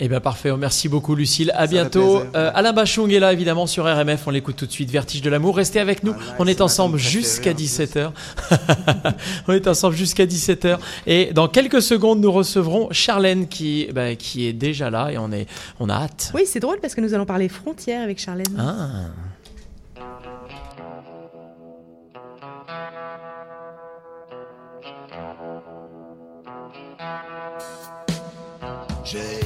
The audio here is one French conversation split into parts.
Eh bien parfait, merci beaucoup Lucille, à bientôt. Euh, Alain Bachung est là évidemment sur RMF, on l'écoute tout de suite, Vertige de l'amour, restez avec nous, on est ensemble jusqu'à 17h. on est ensemble jusqu'à 17h et dans quelques secondes nous recevrons Charlène qui, bah, qui est déjà là et on, est, on a hâte. Oui c'est drôle parce que nous allons parler frontières avec Charlène. Ah. J'ai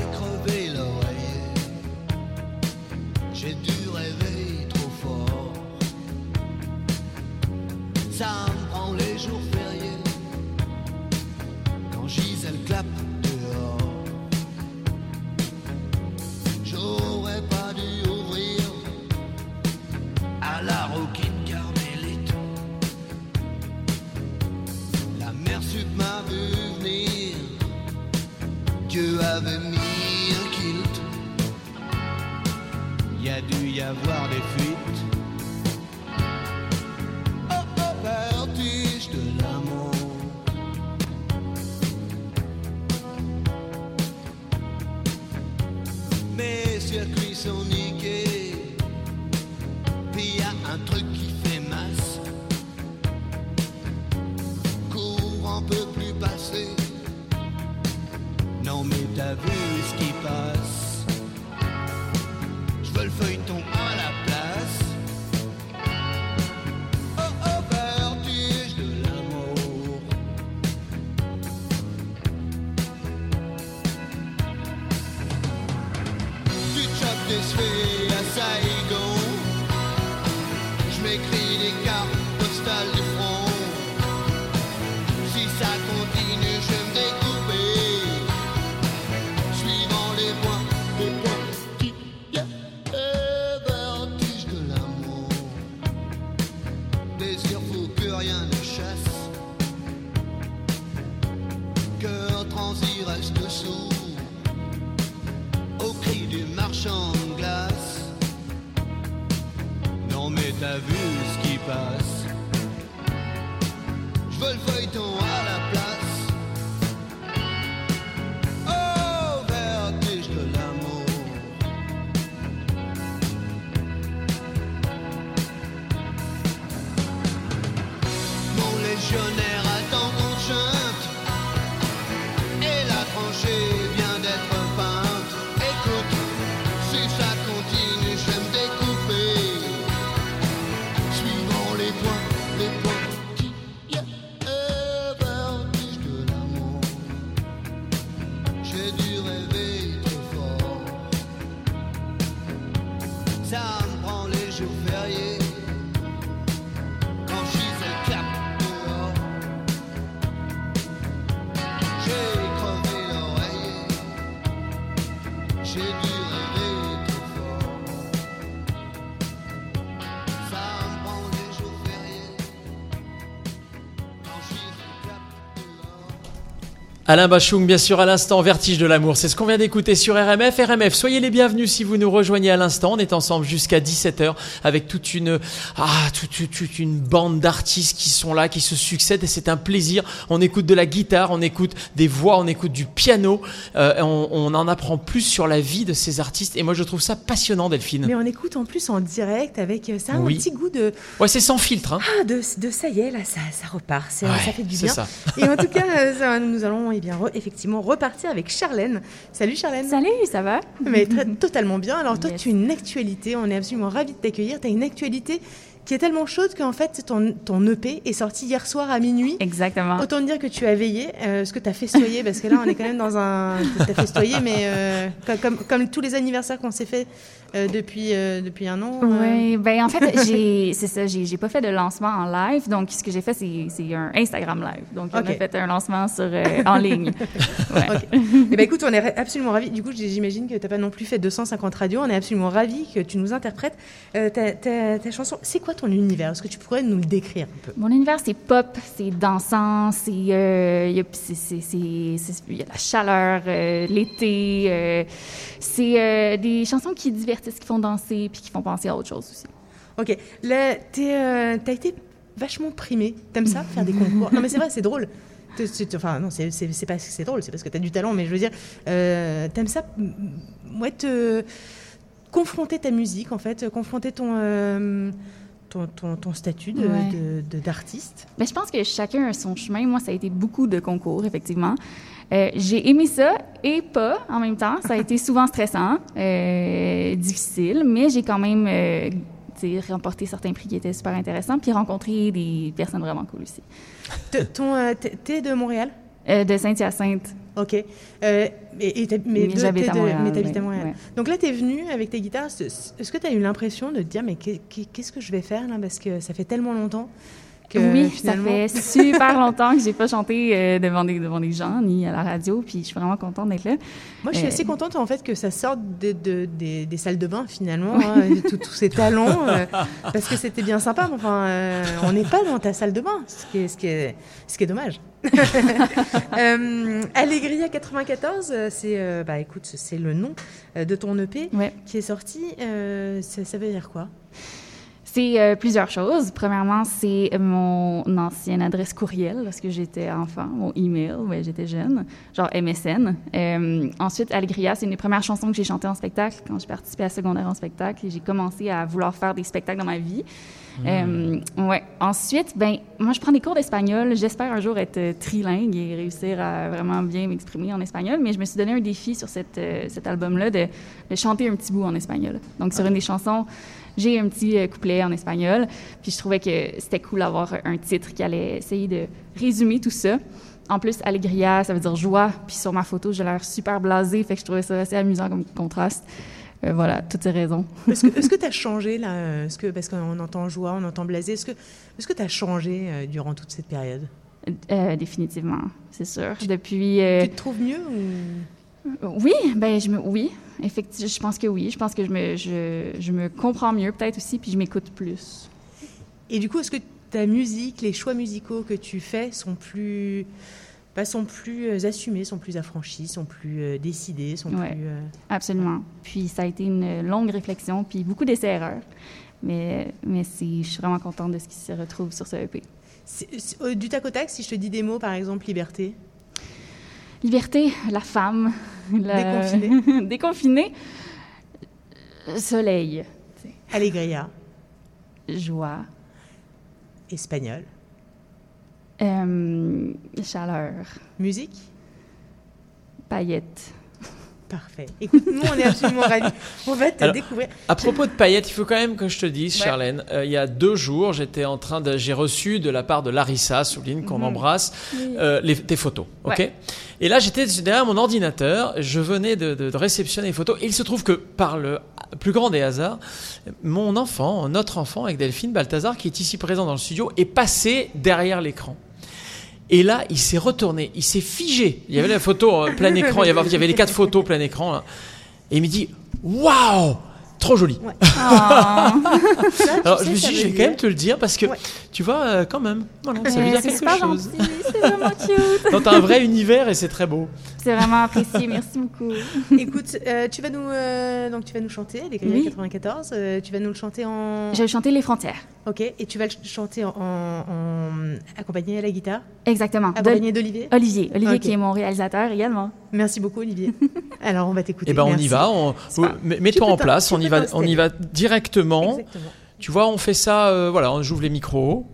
avait mis un kilt. Il y a dû y avoir des fuites. Oh oh, vertige de l'amour. Mes circuits sont niqués. Puis y a un truc qui fait masse. Courant peut plus passer. Non mais t'as vu ce qui passe. Je veux le feuilleton à la place. Oh oh vertige de l'amour. Tu chopes des à Saigon. Je m'écris ce Alain Bachung, bien sûr, à l'instant, Vertige de l'amour. C'est ce qu'on vient d'écouter sur RMF. RMF, soyez les bienvenus si vous nous rejoignez à l'instant. On est ensemble jusqu'à 17h avec toute une, ah, toute, toute- toute une bande d'artistes qui sont là, qui se succèdent et c'est un plaisir. On écoute de la guitare, on écoute des voix, on écoute du piano. Euh, on, on en apprend plus sur la vie de ces artistes et moi je trouve ça passionnant, Delphine. Mais on écoute en plus en direct avec euh, ça Oui. un petit goût de Ouais, c'est sans filtre, hein. ah de, de ça y est là ça, ça repart Ouais, ça fait du c'est bien ça. et en tout cas euh, ça, nous allons bien re- effectivement repartir avec Charlène salut Charlène Salut, ça va? mais très- totalement bien alors toi Yes. tu as une actualité on est absolument ravis de t'accueillir tu as une actualité qui est tellement chaude qu'en fait ton, ton EP est sorti hier soir à minuit Exactement. Autant dire que tu as veillé, euh, ce que tu as festoyé, parce que là, on est quand même dans un. Tu as festoyé, mais euh, comme, comme, comme tous les anniversaires qu'on s'est fait euh, depuis, euh, depuis un an. euh, Oui, ben en fait, j'ai, c'est ça, j'ai, j'ai pas fait de lancement en live, donc ce que j'ai fait, c'est, c'est un Instagram live. Donc, on Ok. a fait un lancement sur, en ligne. Ouais. Eh ben, écoute, on est absolument ravis. Du coup, j'imagine que tu n'as pas non plus fait 250 radios. On est absolument ravis que tu nous interprètes ta, ta- ta chanson. C'est quoi ton univers? Est-ce que tu pourrais nous le décrire un peu? Mon univers, c'est pop, c'est dansant, c'est, y a, c'est, c'est, c'est- c'est- il y a la chaleur, l'été. Euh, c'est euh, des chansons qui divertissent, qui font danser, puis qui font penser à autre chose aussi. Ok. Là, tu as été vachement primé. T'aimes ça, faire des concours? Non, mais c'est vrai, c'est drôle. Enfin, non, c'est pas que c'est drôle, c'est parce que tu as du talent, mais je veux dire, euh, t'aimes ça, m- m- ouais, te confronter ta musique, en fait, confronter ton, euh, ton, ton, ton statut de- Ouais. de- de- d'artiste? Mais je pense que chacun a son chemin. Moi, ça a été beaucoup de concours, effectivement. Euh, j'ai aimé ça et pas en même temps. Ça a été souvent stressant, euh, difficile, mais j'ai quand même euh, remporté certains prix qui étaient super intéressants, puis rencontré des personnes vraiment cool aussi. Ton, t'es- de Montréal? De Saint-Hyacinthe, Ok. Euh, et, et t'as- mais j'habite à Montréal. mais à Montréal. Donc là, tu es venu avec tes guitares. Est-ce que tu as eu l'impression de te dire, mais qu'est- qu'est- qu'est-ce que je vais faire là? Parce que ça fait tellement longtemps que oui, finalement. ça fait super longtemps que j'ai pas chanté euh, devant, des, devant des gens ni à la radio, puis je suis vraiment contente d'être là. Moi, je suis Euh, assez contente en fait que ça sorte de- de- des, des salles de bain finalement, hein, et tout- tous ces talents, euh, parce que c'était bien sympa. mais Enfin, euh, on n'est pas dans ta salle de bain, ce qui est, ce qui est, ce qui est dommage. euh, Allegria 94, euh, c'est euh, bah écoute, c'est le nom euh, de ton EP Ouais. qui est sorti. euh, ça, ça veut dire quoi? C'est euh, plusieurs choses. Premièrement, c'est mon ancienne adresse courriel lorsque j'étais enfant, mon email, ouais, j'étais jeune, genre MSN. Euh, ensuite, Allegria, c'est une des premières chansons que j'ai chantées en spectacle quand j'ai participé à secondaire en spectacle et j'ai commencé à vouloir faire des spectacles dans ma vie. Euh, ouais. Ensuite, ben, moi, je prends des cours d'espagnol. J'espère un jour être trilingue et réussir à vraiment bien m'exprimer en espagnol. Mais je me suis donné un défi sur cette, cet album-là de, de chanter un petit bout en espagnol. Donc, sur une des chansons, j'ai un petit euh, couplet en espagnol. Puis je trouvais que c'était cool d'avoir un titre qui allait essayer de résumer tout ça. En plus, Allegria, ça veut dire joie. Puis sur ma photo, j'ai l'air super blasée. Fait que je trouvais ça assez amusant comme contraste. Euh, voilà, toutes ces raisons. Est-ce que tu as changé là euh, est-ce que, Parce qu'on entend joie, on entend blasé. Est-ce que est tu as changé euh, durant toute cette période? Euh, définitivement, c'est sûr. Depuis. Tu te trouves mieux ou... Oui, ben je me, oui, effectivement, je pense que oui. Je pense que je me, je, je me comprends mieux peut-être aussi, puis je m'écoute plus. Et du coup, est-ce que ta musique, les choix musicaux que tu fais sont plus, bah, sont plus euh, assumés, sont plus affranchis, sont plus euh, décidés, sont Ouais. plus. euh, Absolument. Puis ça a été une longue réflexion, puis beaucoup d'essais-erreurs. Mais, mais je suis vraiment contente de ce qui se retrouve sur ce EP. du tac au tac, si je te dis des mots, par exemple, liberté? Liberté, la femme. la- Déconfinée. Déconfinée. Soleil. Allegria, Joie. espagnol, Euh, chaleur. musique. Paillettes. Parfait. Écoute, nous, on est absolument ravis. On va te Alors- découvrir. À propos de paillettes, il faut quand même que je te dise, Ouais. Charlène, euh, il y a deux jours, j'étais en train de, j'ai reçu de la part de Larissa Souline, qu'on Mhm. embrasse, euh, les, des photos. Ok? Et là, j'étais derrière mon ordinateur, je venais de, de- de réceptionner les photos. Et il se trouve que par le plus grand des hasards, mon enfant, notre enfant avec Delphine Balthazar, qui est ici présent dans le studio, est passé derrière l'écran. Et là, il s'est retourné, il s'est figé. Il y avait la photo euh, plein écran, il y avait, il y avait les quatre photos plein écran. là. Et il me dit Waouh Trop joli. Ah. Ça, Alors, sais, je me suis dit, je vais quand même te le dire parce que, Ouais. tu vois, euh, quand même, voilà, ça veut dire c'est quelque chose. c'est vraiment cute. T'as un vrai univers et c'est très beau. C'est vraiment apprécié, merci beaucoup. Écoute, euh, tu vas nous euh, donc tu vas nous chanter les Oui. 94. euh, tu vas nous le chanter en. Je vais chanter Les Frontières. Ok. Et tu vas le chanter en, en- en- accompagné à la guitare, Exactement. Accompagné d'Olivier? Olivier, Olivier qui est mon réalisateur également. Merci beaucoup Olivier. Alors on va t'écouter. Et ben, on y va. On, Mets-toi en place. On y va. On y va directement. Exactement. Tu vois, on fait ça. euh, voilà, on j'ouvre les micros.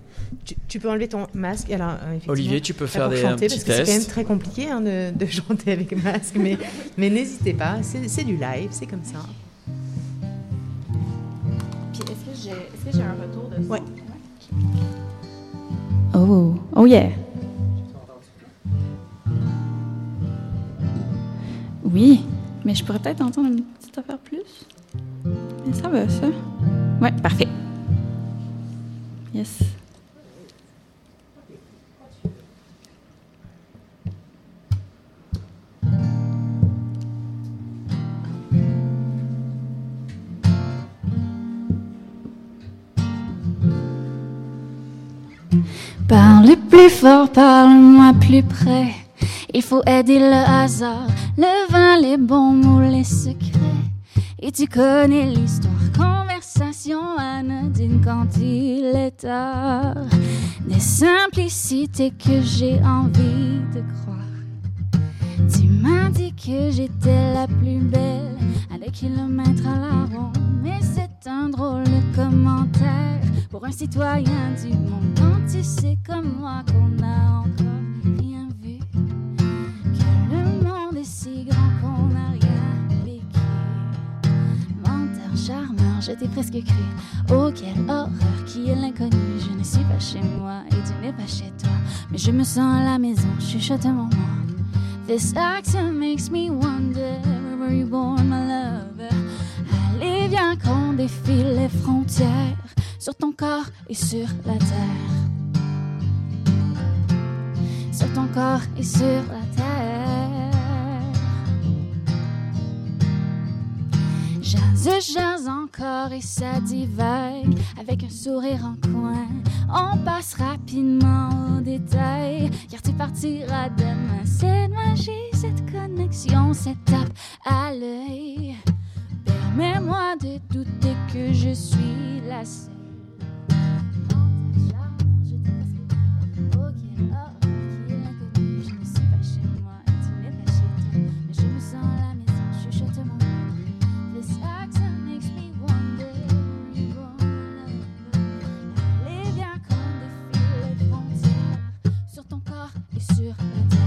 Tu, tu peux enlever ton masque. Alors euh, Olivier, tu peux faire des un chanter petit parce que c'est quand même très compliqué hein, de, de chanter avec masque, mais mais n'hésitez pas. C'est du live, c'est comme ça. Puis est-ce que j'ai un retour de Ouais. Oh, oh yeah. Oui, mais je pourrais peut-être entendre une petite affaire plus. Mais ça va, ça. Ouais, parfait. Yes. Parle plus fort, parle-moi plus près. Il faut aider le hasard, le vin, les bons mots, les secrets. Et tu connais l'histoire, conversation anodines quand il est tard. Des simplicités que j'ai envie de croire. Tu m'as dit que j'étais la plus belle à des kilomètres à la ronde. Mais c'est un drôle de commentaire pour un citoyen du monde. Quand tu sais comme moi qu'on a encore rien presque cru. Oh, quelle horreur, qui est l'inconnu Je ne suis pas chez moi et tu n'es pas chez toi. Mais je me sens à la maison, chuchote un moment. This accent makes me wonder where were you born, my lover? Allez, viens qu'on défile les frontières sur ton corps et sur la terre. Sur ton corps et sur la terre. Jase, jase encore et ça divague avec un sourire en coin. On passe rapidement aux détails car tu partiras demain. Cette magie, cette connexion, cette tape à l'œil. Permets-moi de douter que je suis la seule. Sur la terre.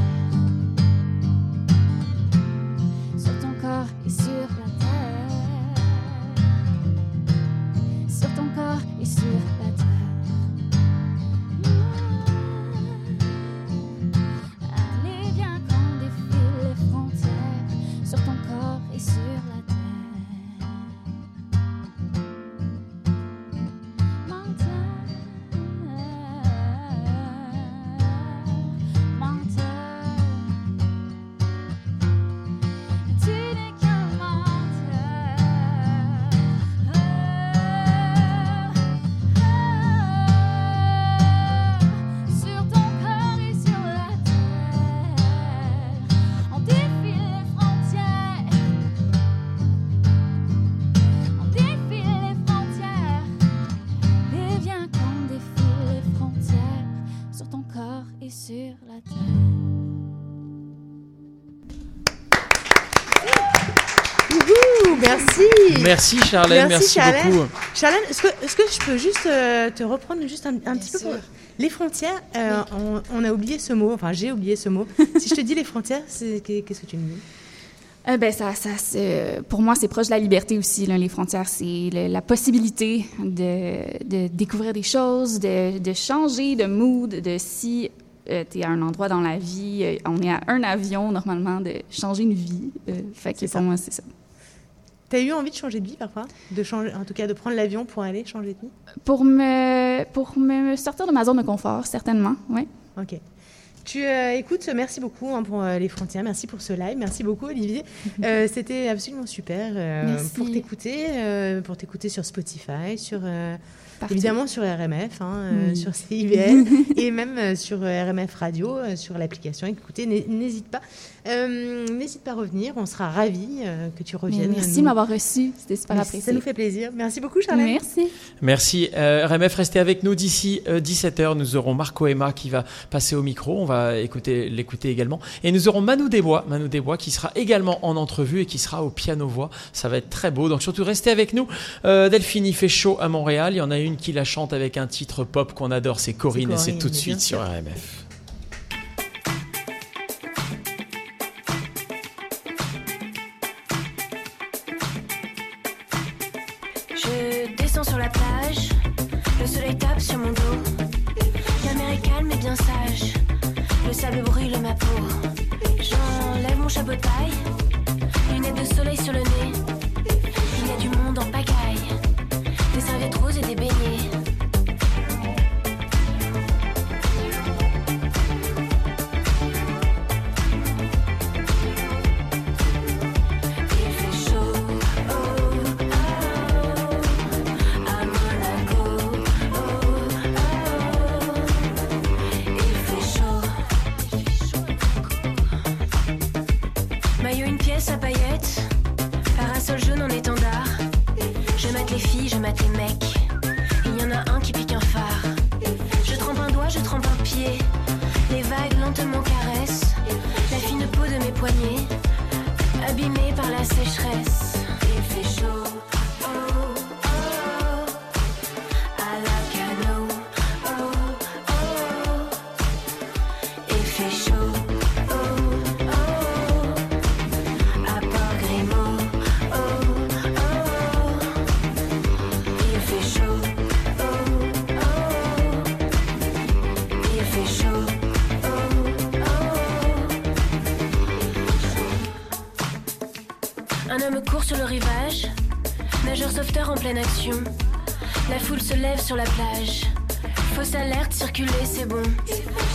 Merci. Merci Charlène, merci, Charlène. beaucoup. Charlène, est-ce que, que je peux juste euh, te reprendre juste un, un petit peu pour- Les frontières, euh, on, on a oublié ce mot, enfin j'ai oublié ce mot. si je te dis les frontières, qu'est-ce que tu me dis? Euh, ben, ça, pour moi, c'est proche de la liberté aussi. là. Les frontières, c'est le- la possibilité de, de découvrir des choses, de, de changer de mood, de si tu es à un endroit dans la vie, on est à un avion normalement, de changer une vie. Euh, fait que C'est pour ça. moi, c'est ça. T'as eu envie de changer de vie parfois? De changer, En tout cas, de prendre l'avion pour aller changer de vie? Pour me, pour me sortir de ma zone de confort, certainement, oui. Ok. Tu euh, écoutes, merci beaucoup hein, pour euh, les frontières, merci pour ce live, merci beaucoup Olivier. Euh, C'était absolument super Merci. pour t'écouter, pour t'écouter sur Spotify, sur évidemment sur RMF, hein, Oui. sur CIBL et même sur RMF Radio, sur l'application. Écoutez, n'hé- n'hésite pas, Euh, n'hésite pas à revenir, on sera ravis euh, que tu Mais reviennes. merci de m'avoir reçu, c'était super Merci, apprécié. Ça nous fait plaisir. Merci beaucoup Charlotte. Merci. Merci. Euh, RMF, restez avec nous d'ici 17h. Nous aurons Marco Emma qui va passer au micro. On va écouter l'écouter également. Et nous aurons Manu Desbois, Manu Desbois qui sera également en entrevue et qui sera au piano-voix. Ça va être très beau. Donc surtout, restez avec nous. Euh, Delphine, il fait chaud à Montréal. Il y en a une qui la chante avec un titre pop qu'on adore. C'est Corinne, C'est et c'est Corinne, tout de suite sûr. sur RMF. Sur le rivage, nageur sauveteur en pleine action. La foule se lève sur la plage. Fausse alerte, circuler, c'est bon.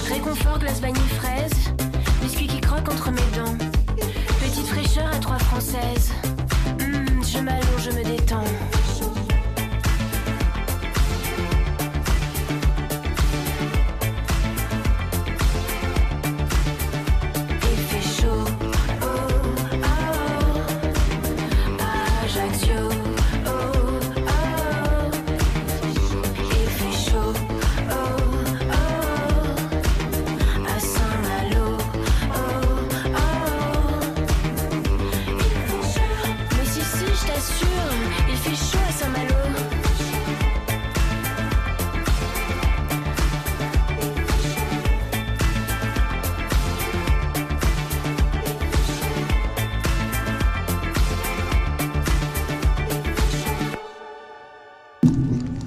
Réconfort, glace vanille fraise. Biscuit qui croque entre mes dents. Petite fraîcheur à trois françaises. Hum, je m'allonge, je me détends.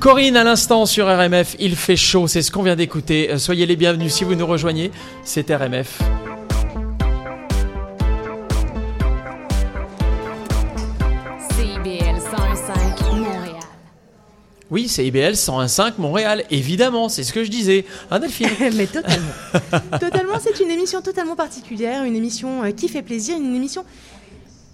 Corinne à l'instant sur RMF, il fait chaud, c'est ce qu'on vient d'écouter. Euh, Soyez les bienvenus si vous nous rejoignez, c'est RMF. CIBL 101.5 Montréal. Oui, c'est IBL 101.5 Montréal, évidemment, c'est ce que je disais. Hein Delphine Mais totalement. totalement, c'est une émission totalement particulière, une émission euh, qui fait plaisir, une émission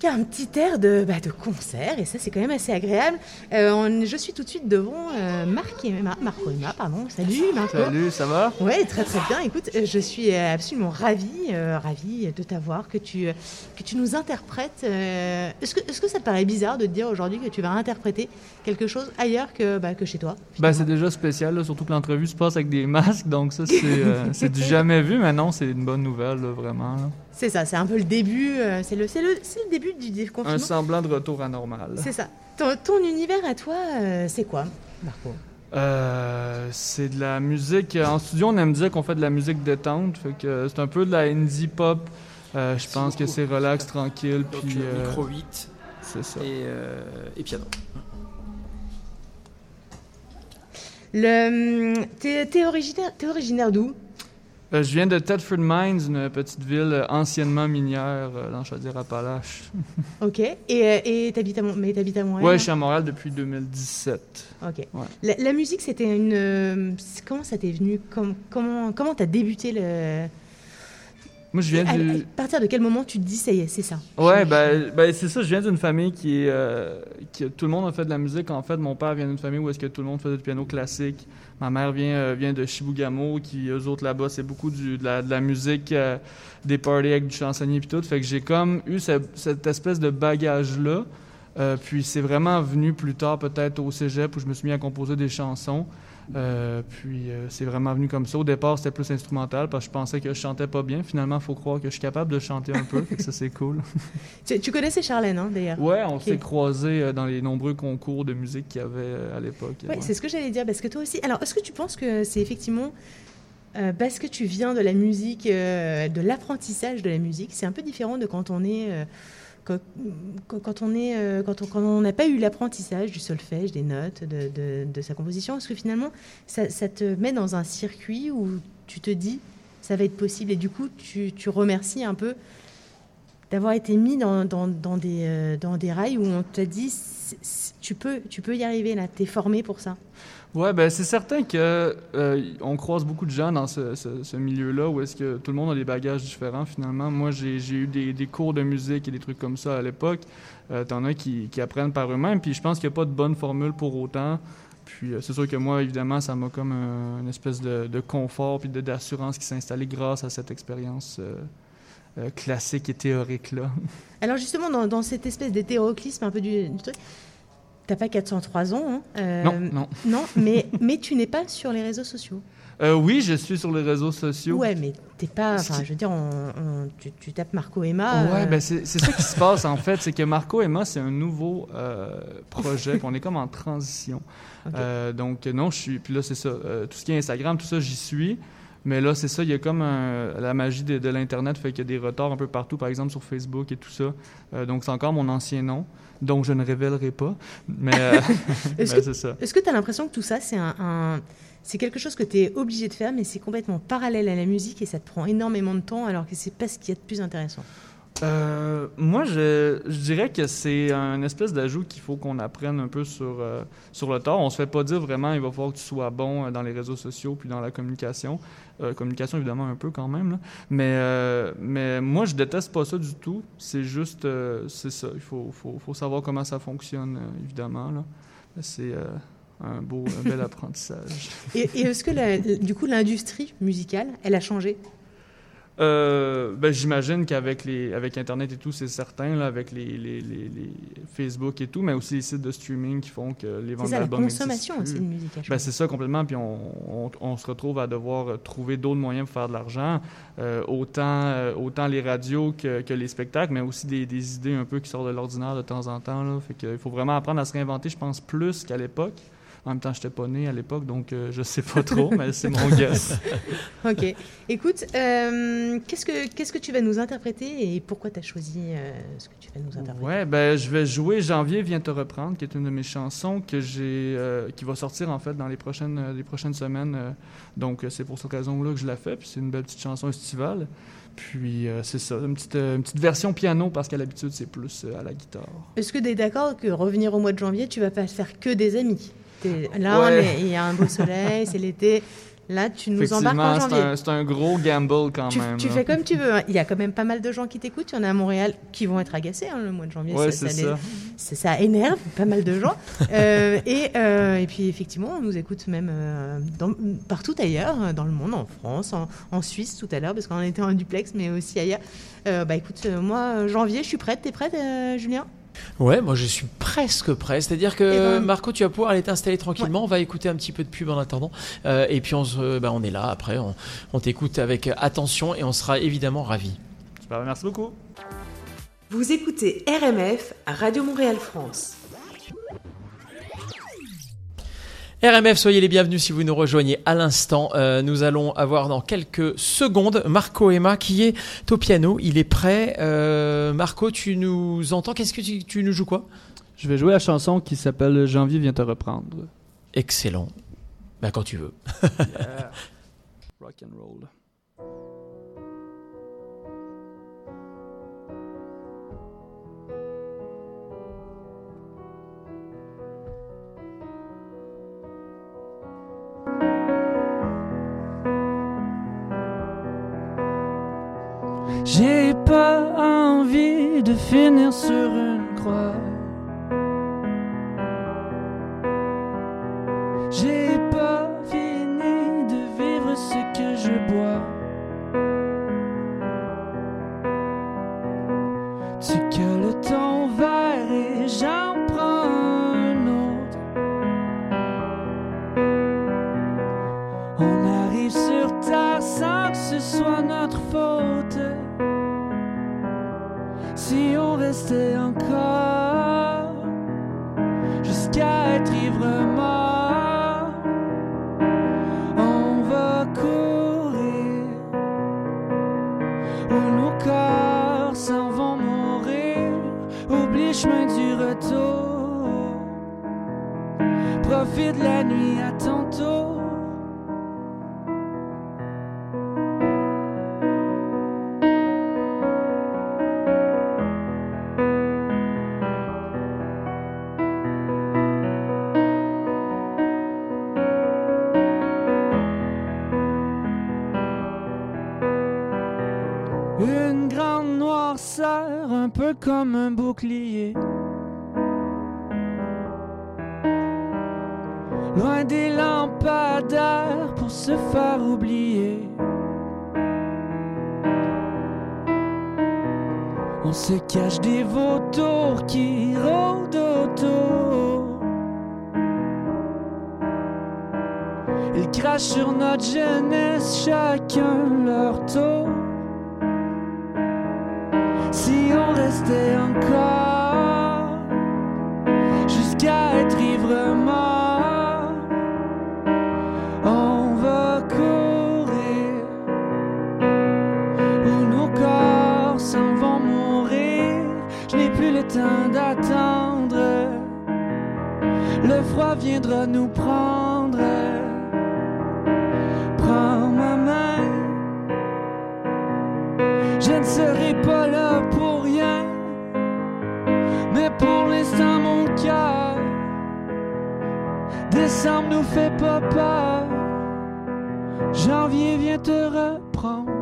a un petit air de, bah, de concert, et ça c'est quand même assez agréable. Euh, on- je suis tout de suite devant euh, Marc et Mar- Marco Emma, pardon. Salut Marco. Salut, ça va? Ouais, très très bien. Écoute, euh, je suis euh, absolument ravie, euh, ravie de t'avoir, que tu, que tu nous interprètes. Est-ce que, est-ce que ça te paraît bizarre de te dire aujourd'hui que tu vas interpréter quelque chose ailleurs que, bah, que chez toi finalement? C'est déjà spécial, là, surtout que l'entrevue se passe avec des masques, donc ça, c'est c'est du jamais vu, mais non, c'est une bonne nouvelle, là, vraiment. là. C'est ça, c'est un peu le début, euh, c'est le, c'est le, c'est le début du Un déconfinement. semblant de retour à normal. C'est ça. Ton, ton univers à toi, euh, c'est quoi, Marco? Euh, c'est de la musique. En studio, on aime dire qu'on fait de la musique détente, fait que c'est un peu de la indie pop. Euh, je pense que c'est relax, tranquille, Donc puis micro 8 c'est ça. et, euh, et piano. Le, hum, t'es, t'es originaire, t'es originaire d'où? Je viens de Thetford Mines, une petite ville euh, anciennement minière euh, dans Chaudière-Appalaches. Ok. Et, euh, et t'habites à, mais t'habites à Montréal Ouais, je suis à Montréal depuis 2017. Ok. Ouais. La, la musique, c'était une. euh, comment ça t'est venu? Com- Comment comment t'as débuté le. Moi, je viens à, du... à partir de quel moment tu te dis ça y est, c'est ça? Ouais, ben, ben, c'est ça. Je viens d'une famille qui, est, euh, qui tout le monde a fait de la musique. En fait, mon père vient d'une famille où est-ce que tout le monde faisait du piano classique. Ma mère vient, euh, vient de Shibugamo, qui eux autres là-bas, c'est beaucoup du, de, la, de la musique, euh, des parties avec du chansonnier puis tout. Fait que j'ai comme eu ce- cette espèce de bagage là. Euh, puis c'est vraiment venu plus tard, peut-être au cégep, où je me suis mis à composer des chansons. Euh, puis euh, c'est vraiment venu comme ça. Au départ, c'était plus instrumental parce que je pensais que je chantais pas bien. Finalement, il faut croire que je suis capable de chanter un peu. fait que ça, c'est cool. tu, tu connaissais Charlène, hein, d'ailleurs? Ouais, on s'est croisés euh, dans les nombreux concours de musique qu'il y avait à l'époque. Ouais. c'est ce que j'allais dire, parce que toi aussi. Alors, est-ce que tu penses que c'est effectivement euh, parce que tu viens de la musique, de l'apprentissage de la musique, c'est un peu différent de quand on est. euh, quand, on n'a pas eu l'apprentissage du solfège, des notes, de, sa composition, est-ce que finalement ça, te met dans un circuit où tu te dis ça va être possible et du coup tu, remercies un peu d'avoir été mis dans, des, euh, dans des rails où on t'a dit tu peux, tu peux y arriver là, tu es formé pour ça? Ouais, ben c'est certain que euh, on croise beaucoup de gens dans ce, milieu-là où est-ce que tout le monde a des bagages différents finalement. Moi, j'ai eu des, cours de musique et des trucs comme ça à l'époque. Euh, T'en as qui, apprennent par eux-mêmes, puis je pense qu'il n'y a pas de bonne formule pour autant. Puis euh, c'est sûr que moi, évidemment, ça m'a comme un- une espèce de, confort puis d'assurance qui s'est installée grâce à cette expérience euh, euh, classique et théorique-là. Alors justement, dans, dans cette espèce d'hétéroclisme un peu du, du truc, t'as pas 403 ans. hein, euh, Non, non. Non, mais, mais tu n'es pas sur les réseaux sociaux. Euh, oui, je suis sur les réseaux sociaux. Ouais, mais t'es pas. Enfin, je veux dire, on- on- tu, tu tapes Marco Emma. Ouais, euh, ben c'est ça qui se passe en fait, c'est que Marco Emma, c'est un nouveau projet, on est comme en transition. Donc non, je suis, puis là c'est ça, tout ce qui est Instagram, tout ça, j'y suis. Mais là, c'est ça, il y a comme un- la magie de, de l'Internet fait qu'il y a des retards un peu partout, par exemple sur Facebook et tout ça. Euh, donc c'est encore mon ancien nom, donc je ne révélerai pas. Mais, euh, Est-ce que c'est ça. Est-ce que tu as l'impression que tout ça, c'est un, un- c'est quelque chose que tu es obligé de faire, mais c'est complètement parallèle à la musique et ça te prend énormément de temps alors que c'est pas ce qu'il y a de plus intéressant? Euh, moi, je, dirais que c'est un espèce d'ajout qu'il faut qu'on apprenne un peu sur, euh, sur le tard. On se fait pas dire vraiment il va falloir que tu sois bon euh, dans les réseaux sociaux puis dans la communication. Communication, évidemment, un peu quand même. Mais, mais moi, je déteste pas ça du tout. C'est juste, c'est ça. Il faut, faut, faut savoir comment ça fonctionne, évidemment. C'est un beau, un bel apprentissage. Et, est-ce que du coup l'industrie musicale, elle a changé? Euh, ben, j'imagine qu'avec les avec internet et tout c'est certain là avec les, les, les, les Facebook et tout mais aussi les sites de streaming qui font que les C'est ventes ça, la d'albums consommation aussi de musique. Ben, c'est ça complètement puis on, on, on se retrouve à devoir trouver d'autres moyens pour faire de l'argent Euh, autant euh, autant les radios que, que les spectacles mais aussi des, des idées un peu qui sortent de l'ordinaire de temps en temps là. Fait que il faut vraiment apprendre à se réinventer je pense plus qu'à l'époque en même temps, je n'étais pas né à l'époque, donc euh, je sais pas trop, mais c'est mon guess. Ok. Écoute, euh, qu'est-ce que qu'est-ce que tu vas nous interpréter et pourquoi tu as choisi euh, ce que tu vas nous interpréter? Ouais, ben je vais jouer Janvier vient te reprendre, qui est une de mes chansons que j'ai, qui va sortir en fait dans les prochaines, les prochaines semaines. donc c'est pour cette raison-là que je la fais. Puis c'est une belle petite chanson estivale. Puis euh, c'est ça, une petite, une petite version piano parce qu'à l'habitude c'est plus euh, à la guitare. Est-ce que tu es d'accord que revenir au mois de janvier, tu vas pas faire que des amis? Là, Ouais. il y a un beau soleil, c'est l'été. Là, tu nous embarques en c'est janvier. un, c'est un gros gamble quand Tu, même. tu là. fais comme tu veux. hein. Il y a quand même pas mal de gens qui t'écoutent. Il y en a à Montréal qui vont être agacés hein, le mois de janvier. Ouais, ça, les- ça. ça- énerve pas mal de gens. Euh, et, euh, et puis effectivement, on nous écoute même euh, dans- partout ailleurs, dans le monde, en France, en, en Suisse tout à l'heure, parce qu'on était en duplex, mais aussi ailleurs. Bah écoute, moi, janvier, je suis prête. T'es prête, Julien? Ouais, moi je suis presque prêt. C'est-à-dire que Eh ben- Marco, tu vas pouvoir aller t'installer tranquillement. On va écouter un petit peu de pub en attendant. Euh, et puis on, se, bah, on est là après. On, on t'écoute avec attention et on sera évidemment ravis. Super, merci beaucoup. Vous écoutez RMF à Radio Montréal France. RMF, soyez les bienvenus si vous nous rejoignez à l'instant. Euh, nous allons avoir dans quelques secondes Marco Emma qui est au piano. Il est prêt. Euh, Marco, tu nous entends? Qu'est-ce que tu, tu nous joues quoi? Je vais jouer la chanson qui s'appelle Janvier vient te reprendre. Excellent. Bah, quand tu veux. Yeah. Rock and roll. J'ai pas envie de finir sur une croix. Restait encore jusqu'à être ivre mort, on va courir où nos corps s'en vont mourir. Oublie chemin du retour, profite la nuit à comme un bouclier. Loin des lampadaires pour se faire oublier. On se cache des vautours qui rôdent autour. Ils crachent sur notre jeunesse, chacun leur tour. Restait encore jusqu'à être ivre mort, on va courir où nos corps s'en vont mourir. Je n'ai plus le temps d'attendre. Le froid viendra nous prendre. Prends ma main. Je ne serai pas là pour Décembre nous fait pas peur. Janvier vient te reprendre.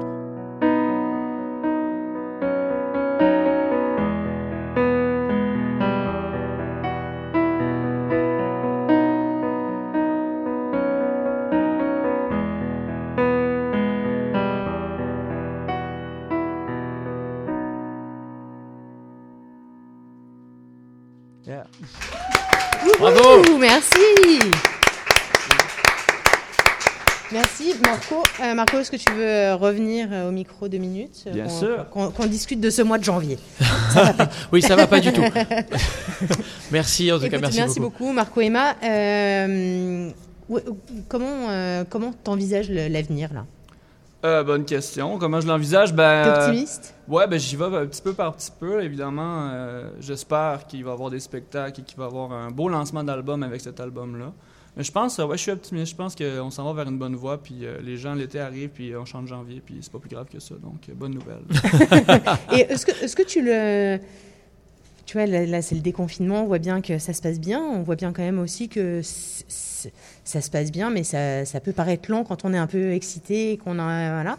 Euh, Marco, est-ce que tu veux euh, revenir euh, au micro deux minutes euh, Bien qu'on- sûr. Qu'on qu'on discute de ce mois de janvier? Oui, ça va pas du tout. merci en tout cas, Écoute, merci, merci beaucoup. beaucoup. Marco Emma. Euh, comment euh, comment t'envisages le- l'avenir là? Euh, bonne question. Comment je l'envisage? Ben, T'es euh, optimiste Ouais, ben j'y vais un petit peu par petit peu, évidemment. Euh, J'espère qu'il va y avoir des spectacles et qu'il va y avoir un beau lancement d'album avec cet album-là. Mais je pense, euh, ouais, je suis optimiste. Je pense qu'on s'en va vers une bonne voie, puis euh, les gens, l'été arrive, puis on chante janvier, puis c'est pas plus grave que ça. Donc, euh, bonne nouvelle. Et est-ce que, est-ce que tu le. Tu vois, là, c'est le déconfinement, on voit bien que ça se passe bien. On voit bien quand même aussi que ça se passe bien, mais ça, ça peut paraître long quand on est un peu excité et qu'on a. Voilà.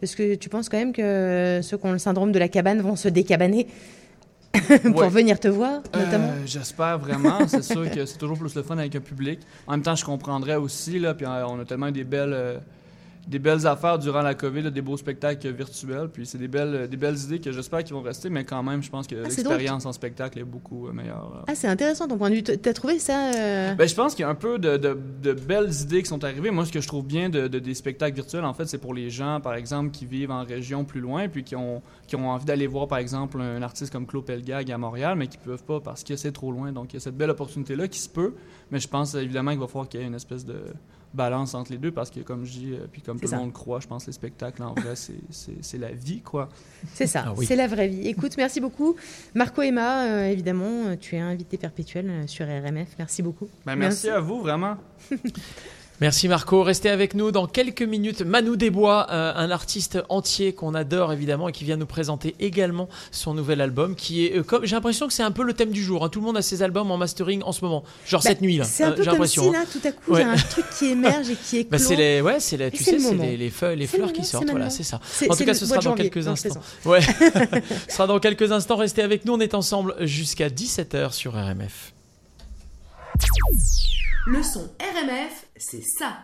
Est-ce que tu penses quand même que ceux qui ont le syndrome de la cabane vont se décabaner? pour Ouais. venir te voir, notamment Euh, J'espère vraiment. C'est sûr que c'est toujours plus le fun avec un public. En même temps, je comprendrais aussi, là, puis euh, on a tellement des belles, euh, des belles affaires durant la COVID, là, des beaux spectacles virtuels, puis c'est des belles, des belles idées que j'espère qu'ils vont rester, mais quand même, je pense que Ah, l'expérience en spectacle est beaucoup euh, meilleure. là. Ah, c'est intéressant ton point de vue. T'as trouvé ça euh, Ben, je pense qu'il y a un peu de, de- de belles idées qui sont arrivées. Moi, ce que je trouve bien de, de- des spectacles virtuels, en fait, c'est pour les gens, par exemple, qui vivent en région plus loin, puis qui ont, qui ont envie d'aller voir, par exemple, un artiste comme Claude Pelgag à Montréal, mais qui peuvent pas parce que c'est trop loin. Donc, il y a cette belle opportunité-là qui se peut, mais je pense évidemment qu'il va falloir qu'il y ait une espèce de balance entre les deux, parce que, comme je dis, euh, puis comme tout ça. le monde croit, je pense que les spectacles, en vrai, c'est- c'est c'est la vie, quoi. C'est ça, Ah oui. c'est la vraie vie. Écoute, merci beaucoup. Marco Emma, euh, évidemment, euh, tu es invité perpétuel sur RMF. Merci beaucoup. Ben, merci, à vous, vraiment. Merci Marco, restez avec nous dans quelques minutes. Manu Desbois, euh, un artiste entier qu'on adore évidemment et qui vient nous présenter également son nouvel album qui est euh, comme j'ai l'impression que c'est un peu le thème du jour. hein. Tout le monde a ses albums en mastering en ce moment, genre Bah, cette nuit là. C'est un euh, peu comme si hein. là, tout à coup, il y a un truc qui émerge et qui est Bah, c'est les ouais, c'est les, tu sais, c'est les, les feuilles, les fleurs le qui moment, sortent. c'est Voilà, c'est ça. En tout cas, ce sera dans janvier. quelques instants. Ouais. ce sera dans quelques instants. Restez avec nous. On est ensemble jusqu'à 17h sur RMF. Le son RMF, c'est ça.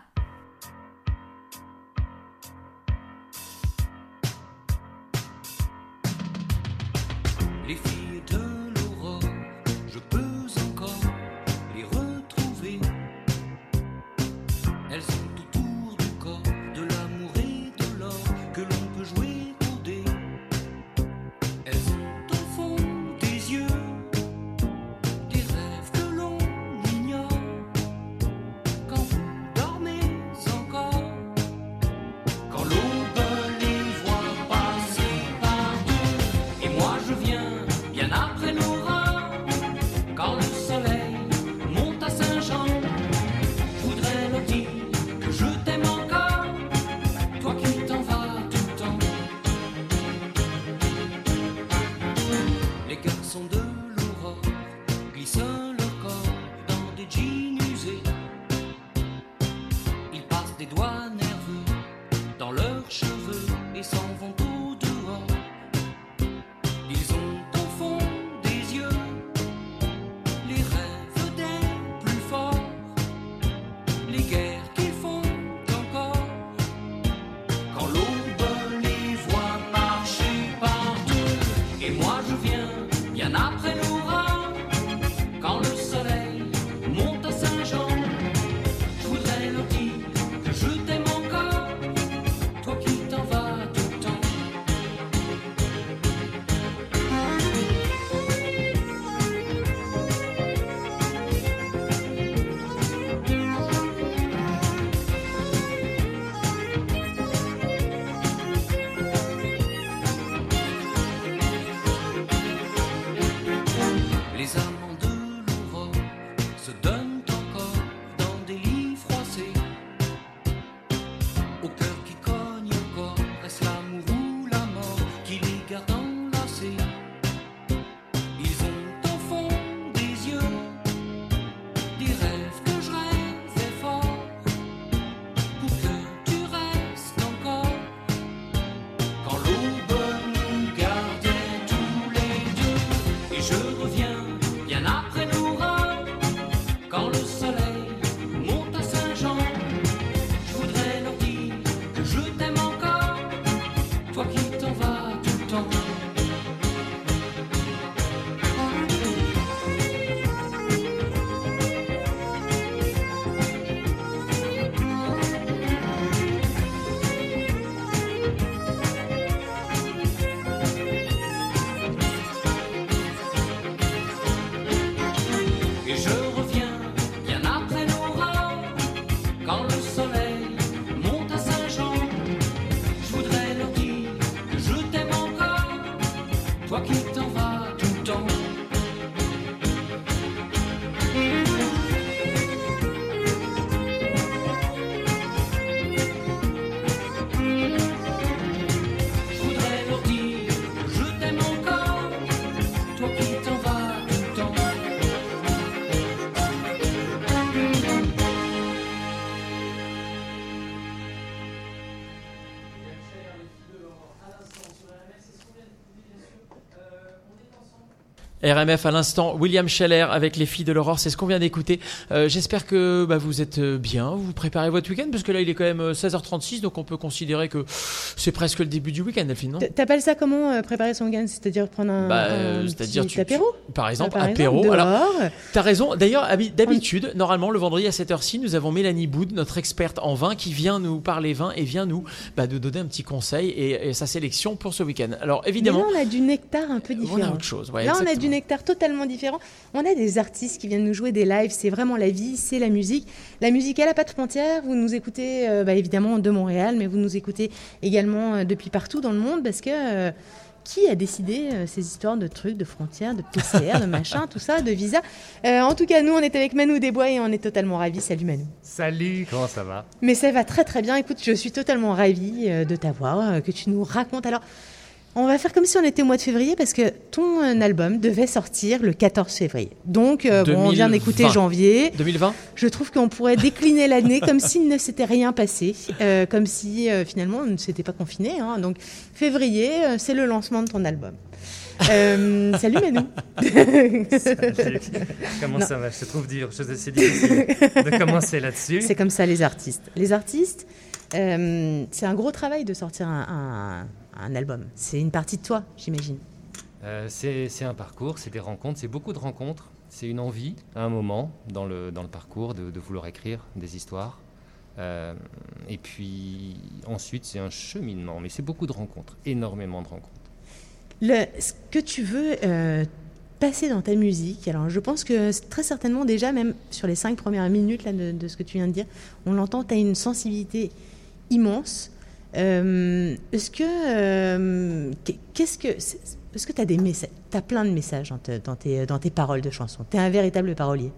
RMF à l'instant, William Scheller avec les filles de l'aurore, c'est ce qu'on vient d'écouter. Euh, J'espère que bah, vous êtes euh, bien, vous préparez votre week-end, parce que là il est quand même euh, 16h36, donc on peut considérer que c'est presque le début du week-end, Delphine, non? T'appelles ça comment euh, préparer son week-end? C'est-à-dire prendre un, Bah, un euh, petit c'est-à-dire tu- apéro? Par exemple, Par exemple, apéro. dehors. Alors, T'as raison. D'ailleurs, habi- d'habitude, normalement, le vendredi à cette heure-ci, nous avons Mélanie Boud, notre experte en vin, qui vient nous parler vin et vient nous bah, nous donner un petit conseil et, et sa sélection pour ce week-end. Alors, Mais évidemment, là, on a du nectar un peu on différent. a autre chose. ouais, Là, on a du nectar totalement différent. On a des artistes qui viennent nous jouer des lives. C'est vraiment la vie, c'est la musique. La musique, elle n'a pas de frontières. Vous nous écoutez euh, bah, évidemment de Montréal, mais vous nous écoutez également euh, depuis partout dans le monde parce que. euh, qui a décidé euh, ces histoires de trucs, de frontières, de PCR, de machin, tout ça, de visa? Euh, En tout cas, nous, on est avec Manou Desbois et on est totalement ravis. Salut Manou. Salut, comment ça va? Mais ça va très très bien. Écoute, je suis totalement ravie euh, de t'avoir, euh, que tu nous racontes. Alors, on va faire comme si on était au mois de février parce que ton euh, album devait sortir le 14 février. Donc, euh, bon, on vient 2020. d'écouter janvier. 2020 Je trouve qu'on pourrait décliner l'année comme s'il ne s'était rien passé, euh, comme si euh, finalement on ne s'était pas confiné. hein. Donc, février, c'est le lancement de ton album. Euh, salut Manou. Salut. Comment Non. ça va? Je te trouve dur, je- c'est difficile de commencer là-dessus. C'est comme ça les artistes. Les artistes, euh, c'est un gros travail de sortir un, un- un album. C'est une partie de toi, j'imagine. Euh, c'est un parcours, c'est des rencontres, c'est beaucoup de rencontres. C'est une envie, à un moment, dans le, dans le parcours, de, de vouloir écrire des histoires. Euh, et puis ensuite, c'est un cheminement, mais c'est beaucoup de rencontres, énormément de rencontres. Le, ce que tu veux euh, passer dans ta musique, alors je pense que très certainement déjà, même sur les cinq premières minutes là, de, de ce que tu viens de dire, on l'entend, tu as une sensibilité immense. Euh, est-ce que. euh, qu'est- qu'est-ce que. Est-ce que tu as des messages plein de messages dans, te- dans tes, dans tes paroles de chansons? Tu es un véritable parolier.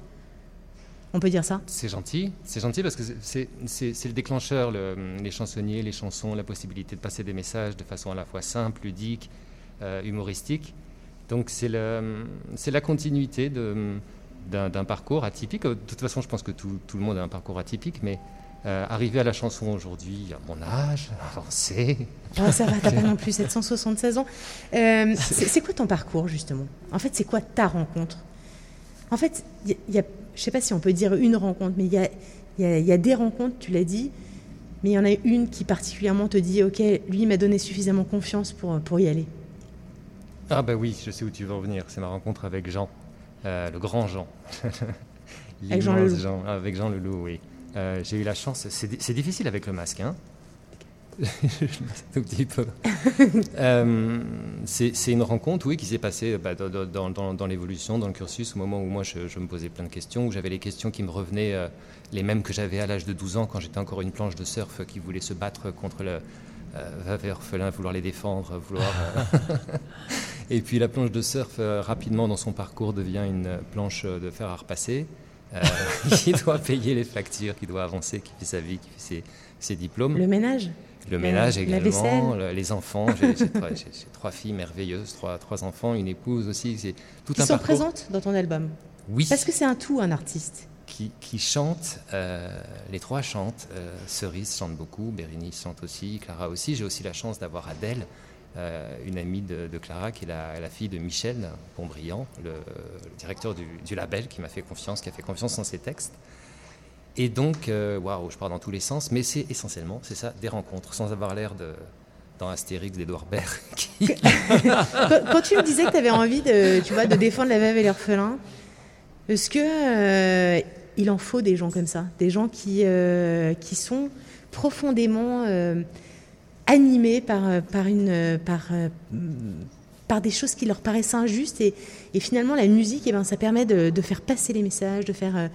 On peut dire ça? C'est gentil, c'est gentil parce que c'est- le déclencheur, le- les chansonniers, les chansons, la possibilité de passer des messages de façon à la fois simple, ludique, euh, humoristique. Donc c'est la continuité d'un parcours atypique. De toute façon, je pense que tout, tout le monde a un parcours atypique, mais euh, arriver à la chanson aujourd'hui, à mon âge, avancé, Ah, ça va, t'as pas non plus 776 ans. Euh, c'est quoi ton parcours, justement? En fait, c'est quoi ta rencontre? En fait, il y a- il y a, je sais pas si on peut dire une rencontre, mais il y a, y a- il y a des rencontres, tu l'as dit, mais il y en a une qui particulièrement te dit, OK, lui il m'a donné suffisamment confiance pour, pour y aller. Ah bah oui, je sais où tu veux en venir. C'est ma rencontre avec Jean, euh, le grand Jean. Avec Jean Leloup. Jean, avec Jean Leloup, oui. Euh, J'ai eu la chance, c'est di- c'est difficile avec le masque, hein tout petit peu. Euh, c'est une rencontre, oui, qui s'est passée bah, dans, dans- dans- dans l'évolution, dans le cursus, au moment où moi je, je me posais plein de questions, où j'avais les questions qui me revenaient, euh, les mêmes que j'avais à l'âge de 12 ans quand j'étais encore une planche de surf qui voulait se battre contre le euh, orphelin, vouloir les défendre, vouloir. Et puis la planche de surf, rapidement dans son parcours, devient une planche de fer à repasser, qui doit payer les factures, qui doit avancer, qui fait sa vie, qui fait ses, ses diplômes. Le ménage Le la- ménage la également, le- les enfants. J'ai trois, filles merveilleuses, trois, trois enfants, une épouse aussi. C'est tout Qui un sont parcours. présentes dans ton album. Oui. Parce que c'est un tout, un artiste. Qui, qui chantent, euh, les trois chantent. euh, Cerise chante beaucoup, Bérénice chante aussi, Clara aussi. J'ai aussi la chance d'avoir Adèle euh, une amie de, Clara qui est la, fille de Michel Pontbriand, le, directeur du, label qui m'a fait confiance, qui a fait confiance dans ses textes. Et donc, euh, waouh, je pars dans tous les sens, mais c'est essentiellement, c'est ça, des rencontres, sans avoir l'air de dans Astérix d'Edouard Baird. quand, tu me disais que tu avais envie de, tu vois, de défendre la veuve et l'orphelin, est-ce que euh, il en faut des gens comme ça, des gens qui, euh, qui sont profondément euh, animés par, euh, par, une, euh, par, euh, par des choses qui leur paraissent injustes et, finalement la musique, eh ben, ça permet de, faire passer les messages, de faire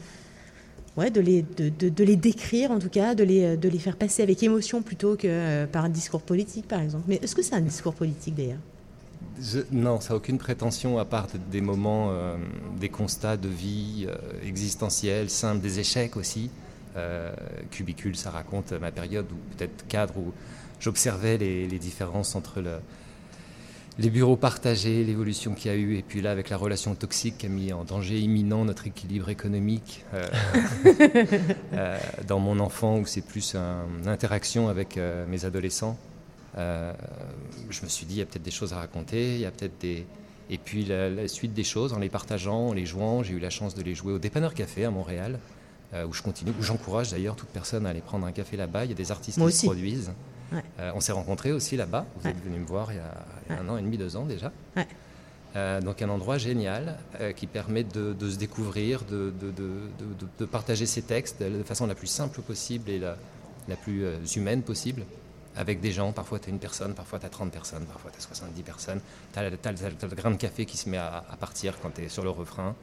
ouais, de les, de, de- de les décrire en tout cas, de les, de les faire passer avec émotion plutôt que par un discours politique par exemple. Mais est-ce que c'est un discours politique d'ailleurs? Non, ça n'a aucune prétention à part de- des moments, des constats de vie existentiels, simples, des échecs aussi. Cubicule, ça raconte ma période, ou peut-être cadre, où j'observais les, les différences entre le- les bureaux partagés, l'évolution qu'il y a eu, et puis là, avec la relation toxique qui a mis en danger imminent notre équilibre économique. euh, euh, dans mon enfant, où c'est plus un- une interaction avec euh, mes adolescents. Je me suis dit, il y a peut-être des choses à raconter, il y a peut-être des... Et puis la, la suite des choses, en les partageant, en les jouant, j'ai eu la chance de les jouer au Dépanneur Café à Montréal, où je continue, où j'encourage d'ailleurs toute personne à aller prendre un café là-bas. Il y a des artistes Moi qui se produisent. Ouais. Euh, on s'est rencontrés aussi là-bas. Vous êtes venu me voir il y a, il y a un an et demi, deux ans déjà. Euh, donc un endroit génial euh, qui permet de, de se découvrir, de, partager ses textes de façon la plus simple possible et la, la plus humaine possible avec des gens. Parfois tu as une personne, parfois tu as 30 personnes, parfois tu as 70 personnes. Tu as, le grain de café qui se met à, à partir quand tu es sur le refrain.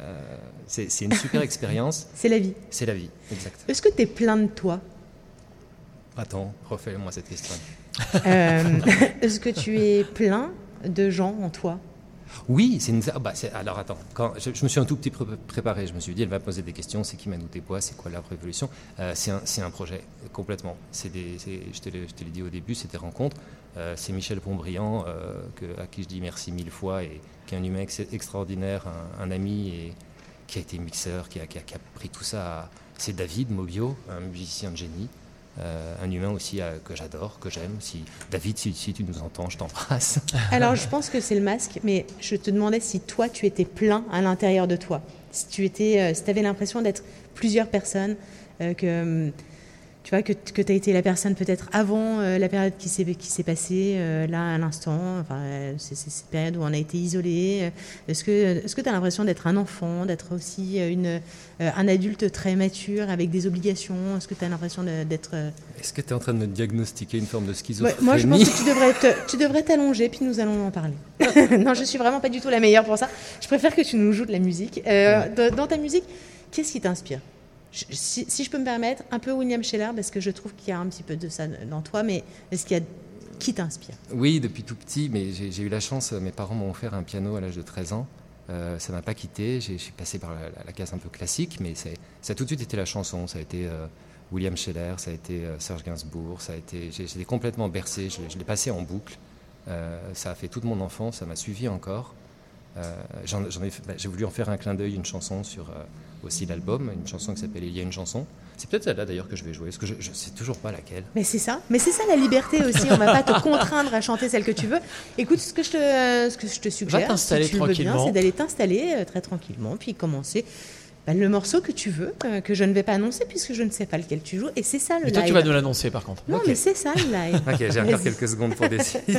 Euh, c'est c'est une super expérience. C'est la vie. C'est la vie, exact. Est-ce que tu es plein de toi? Attends, refais-moi cette question. Euh, Est-ce que tu es plein de gens en toi? Oui, c'est une. ah bah, c'est- alors attends, quand, je, je me suis un tout petit peu préparé. Je me suis dit, elle va poser des questions. C'est qui Manu Desbois C'est quoi la révolution? Euh, C'est un, c'est un projet complètement. C'est des, c'est- je te l'ai dit au début, c'était rencontre. Euh, c'est Michel Pontbriand euh, que- à qui je dis merci mille fois et qui est un humain ex- extraordinaire, un, un ami et qui a été mixeur, qui a, qui a- qui a pris tout ça. à- C'est David Mobio, un musicien de génie. Euh, un humain aussi euh, que j'adore, que j'aime. Si, David, si, tu nous entends, je t'embrasse. Alors, je pense que c'est le masque, mais je te demandais si toi, tu étais plein à l'intérieur de toi. Si tu étais, euh, si avais l'impression d'être plusieurs personnes, euh, que hum, tu vois que, que tu as été la personne peut-être avant euh, la période qui s'est qui s'est passée euh, là à l'instant. Enfin, euh, c'est cette période où on a été isolé. Est-ce que tu as l'impression d'être un enfant, d'être aussi une un adulte très mature avec des obligations? Est-ce que tu as l'impression d'être Est-ce que tu es en train de me diagnostiquer une forme de Ouais, schizophrénie? moi, je pense que tu devrais te- tu devrais t'allonger, puis nous allons en parler. non, je suis vraiment pas du tout la meilleure pour ça. Je préfère que tu nous joues de la musique. Dans ta musique, qu'est-ce qui t'inspire? Si, je peux me permettre, un peu William Scheller, parce que je trouve qu'il y a un petit peu de ça dans toi, mais est-ce qu'il y a qui t'inspire? Oui, depuis tout petit, mais j'ai eu la chance, euh, mes parents m'ont offert un piano à l'âge de 13 ans. Euh, ça m'a pas quitté, j'ai- passé par la, case un peu classique, mais ça a tout de suite été la chanson. Ça a été euh, William Scheller, ça a été euh, Serge Gainsbourg, ça a été, j'ai- complètement bercé, je, l'ai- passé en boucle. Ça a fait toute mon enfance, ça m'a suivi encore. J'ai voulu en faire un clin d'œil, une chanson sur euh, aussi l'album, une chanson qui s'appelle Il y a une chanson. C'est peut-être celle-là d'ailleurs que je vais jouer, parce que je, je sais toujours pas laquelle. Mais c'est ça, mais c'est ça la liberté aussi. On va pas te contraindre à chanter celle que tu veux. Écoute, ce que je te, ce que je te suggère, t'installer si tu veux bien, tranquillement. c'est d'aller t'installer euh, très tranquillement, puis commencer bah, le morceau que tu veux, euh, que je ne vais pas annoncer puisque je ne sais pas lequel tu joues. Et c'est ça le Mais toi, live. tu vas nous l'annoncer par contre. Non, mais c'est ça le live. Ok, j'ai encore quelques secondes pour décider.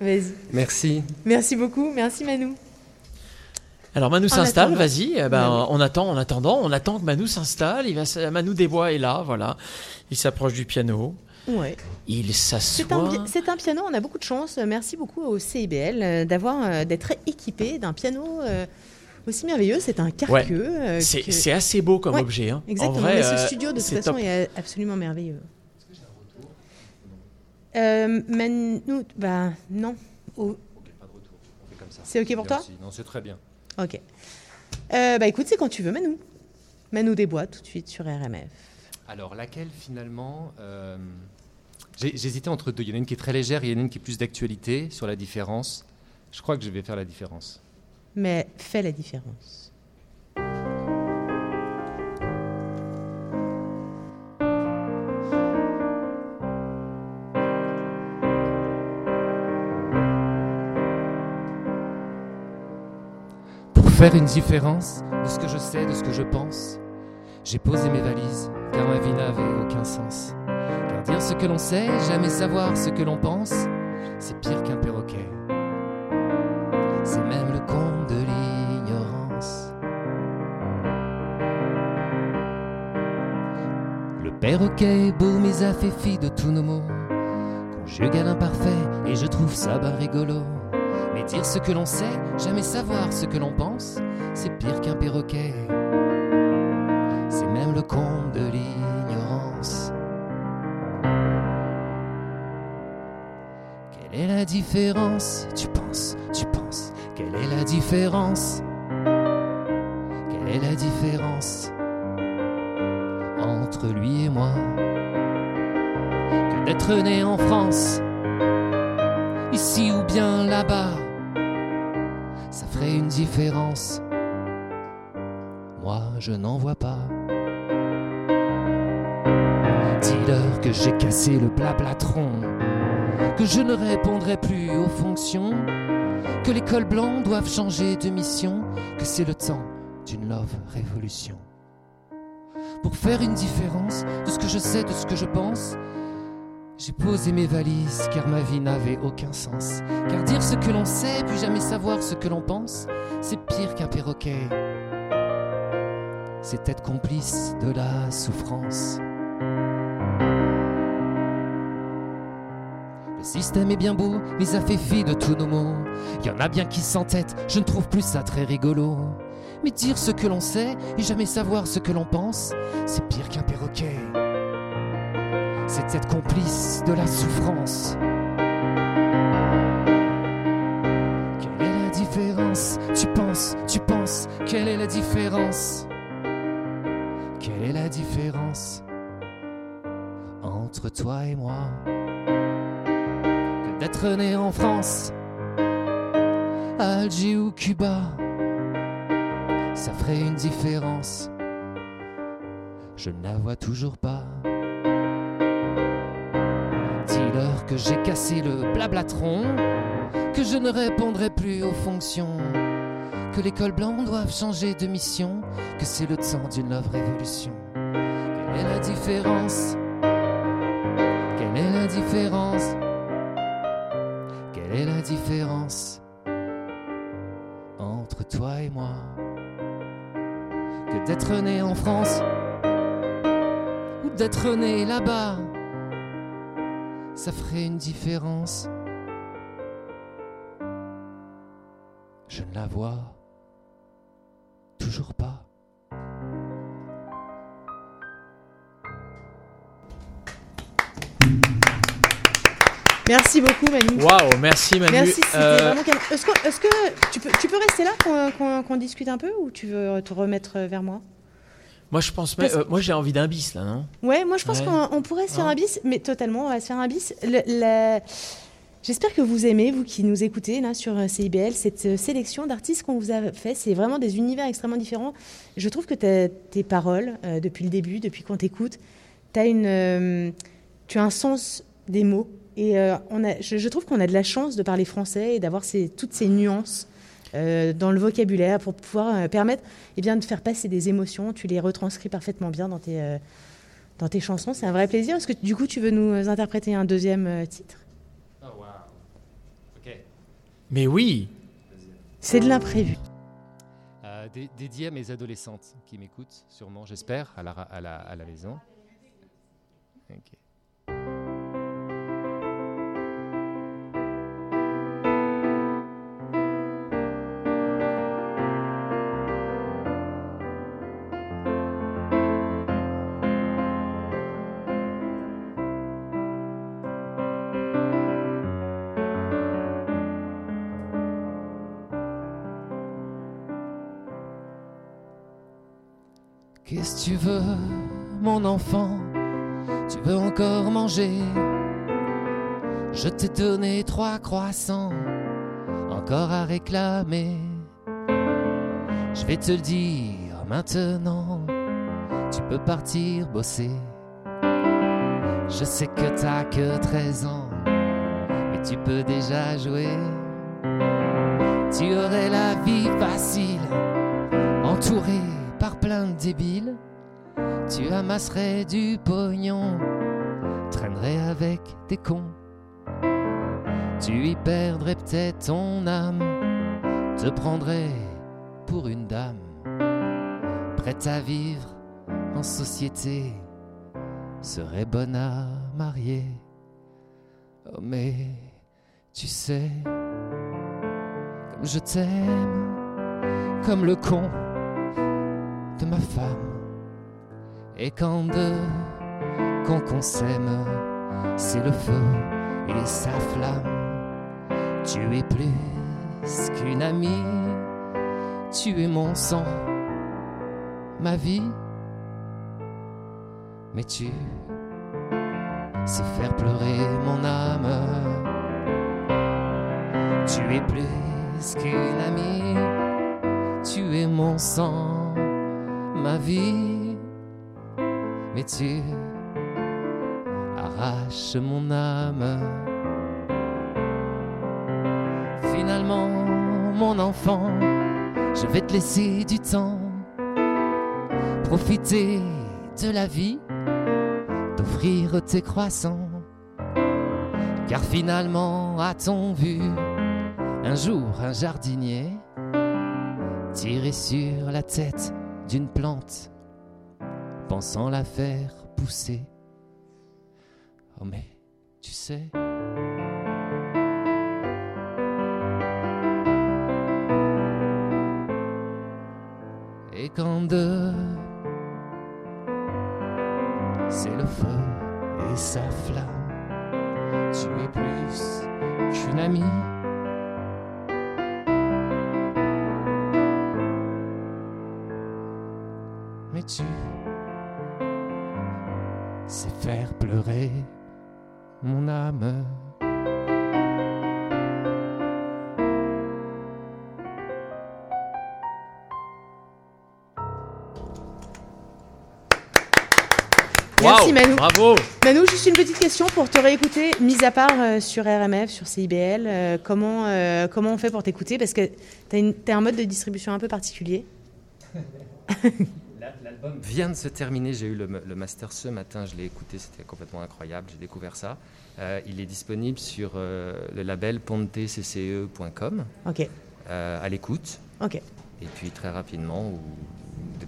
Vas-y. Merci. Merci beaucoup. Merci Manu. Alors Manu En s'installe, vas-y. eh ben, On attend, en attendant, on attend que Manu s'installe. Il va, Manu Desbois est là, voilà. Il s'approche du piano. Ouais. Il C'est un, s'assoit. c'est un piano, on a beaucoup de chance. Merci beaucoup au CIBL euh, d'avoir, euh, d'être équipé d'un piano euh, aussi merveilleux. C'est un carqueux. euh, C'est que- c'est assez beau comme Ouais, objet. hein. Exactement, En vrai, mais ce studio de toute façon top. est absolument merveilleux. Euh, bah non. Oh, C'est ok pour toi. Non, c'est très bien. Ok. Euh, bah écoute, c'est quand tu veux, Manu. Manu Desbois, tout de suite sur RMF. Alors, laquelle finalement euh, J'hésitais entre deux. Il y en a une qui est très légère et il y en a une qui est plus d'actualité sur la différence. Je crois que je vais faire la différence. Mais fais la différence. Faire une différence de ce que je sais, de ce que je pense, j'ai posé mes valises, car ma vie n'avait aucun sens. Car dire ce que l'on sait, jamais savoir ce que l'on pense, c'est pire qu'un perroquet. C'est même le comble de l'ignorance. Le perroquet beau, mais a fait fi de tous nos mots. Conjugal imparfait, et je trouve ça bas rigolo. Dire ce que l'on sait, jamais savoir ce que l'on pense, c'est pire qu'un perroquet. C'est même le comble de l'ignorance. Quelle est la différence? Tu penses, tu penses. Quelle est la différence? Quelle est la différence entre lui et moi? Que d'être né en France, ici ou bien là-bas, Moi, je n'en vois pas. Dis-leur que j'ai cassé le blablatron, que je ne répondrai plus aux fonctions, que les cols blancs doivent changer de mission, que c'est le temps d'une love révolution. Pour faire une différence de ce que je sais, de ce que je pense, j'ai posé mes valises car ma vie n'avait aucun sens. Car dire ce que l'on sait, puis jamais savoir ce que l'on pense, pire qu'un perroquet. C'est être complice de la souffrance. Le système est bien beau, mais a fait fi de tous nos mots. Y en a bien qui s'entêtent, je ne trouve plus ça très rigolo. Mais dire ce que l'on sait et jamais savoir ce que l'on pense, c'est pire qu'un perroquet. C'est être complice de la souffrance. Quelle est la différence entre toi et moi? Que d'être né en France, Alger ou Cuba, ça ferait une différence. Je ne la vois toujours pas. Dis-leur que j'ai cassé le blablatron, que je ne répondrai plus aux fonctions, que l'école blanc doivent changer de mission, que c'est le temps d'une love révolution. Quelle est la différence? Quelle est la différence? Quelle est la différence entre toi et moi? Que d'être né en France ou d'être né là-bas ça ferait une différence. Je ne la vois toujours pas. Merci beaucoup, Manu. Waouh, merci Manu. Merci, Euh, vraiment calme. Est-ce que, tu, peux, tu peux rester là qu'on, discute un peu ou tu veux te remettre vers moi? Moi, je pense, mais, euh, moi, j'ai envie d'un bis là, non? Ouais, moi je pense Ouais. qu'on on pourrait se faire un bis, mais totalement, on va se faire un bis. Le- la- J'espère que vous aimez, vous qui nous écoutez sur euh, CIBL, cette euh, sélection d'artistes qu'on vous a fait. C'est vraiment des univers extrêmement différents. Je trouve que tes paroles, euh, depuis le début, depuis qu'on t'écoute, tu as un sens des mots. Et je, trouve qu'on a de la chance de parler français et d'avoir toutes ces nuances dans le vocabulaire pour pouvoir permettre eh de faire passer des émotions. Tu les retranscris parfaitement bien dans tes, chansons. C'est un vrai plaisir. Est-ce que du coup, tu veux nous interpréter un deuxième titre? Mais oui C'est de l'imprévu. Euh, dé- dédié à mes adolescentes qui m'écoutent, sûrement, j'espère, à la, ra- à la, à la maison. Ok. Tu veux, mon enfant Tu veux encore manger Je t'ai donné trois croissants, encore à réclamer. Je vais te le dire maintenant, tu peux partir bosser. Je sais que t'as que 13 ans, mais tu peux déjà jouer. Tu aurais la vie facile, entouré par plein de débiles. Tu amasserais du pognon, traînerais avec des cons. Tu y perdrais peut-être ton âme, te prendrais pour une dame, prête à vivre en société, serait bonne à marier. Oh, mais tu sais, comme je t'aime, comme le con ma femme. Et quand deux qu'on qu'on s'aime, c'est le feu et sa flamme. Tu es plus qu'une amie, tu es mon sang, ma vie. Mais tu sais faire pleurer mon âme. Tu es plus qu'une amie, tu es mon sang, ma vie. Mais tu arraches mon âme. Finalement, mon enfant, je vais te laisser du temps, profiter de la vie, t'offrir tes croissants. Car finalement, a-t-on vu un jour un jardinier tirer sur la tête d'une plante, pensant la faire pousser Oh mais, tu sais... Et quand deux, c'est le feu et sa flamme, tu es plus qu'une amie. Bravo. Manu, juste une petite question pour te réécouter, mis à part euh, sur RMF, sur CIBL, euh, comment, euh, comment on fait pour t'écouter? Parce que tu as, un mode de distribution un peu particulier. L'album vient de se terminer. J'ai eu le, le master ce matin. Je l'ai écouté. C'était complètement incroyable. J'ai découvert ça. Euh, il est disponible sur euh, le label pontecce.com. Ok, euh, à l'écoute. ok. Et puis très rapidement, ou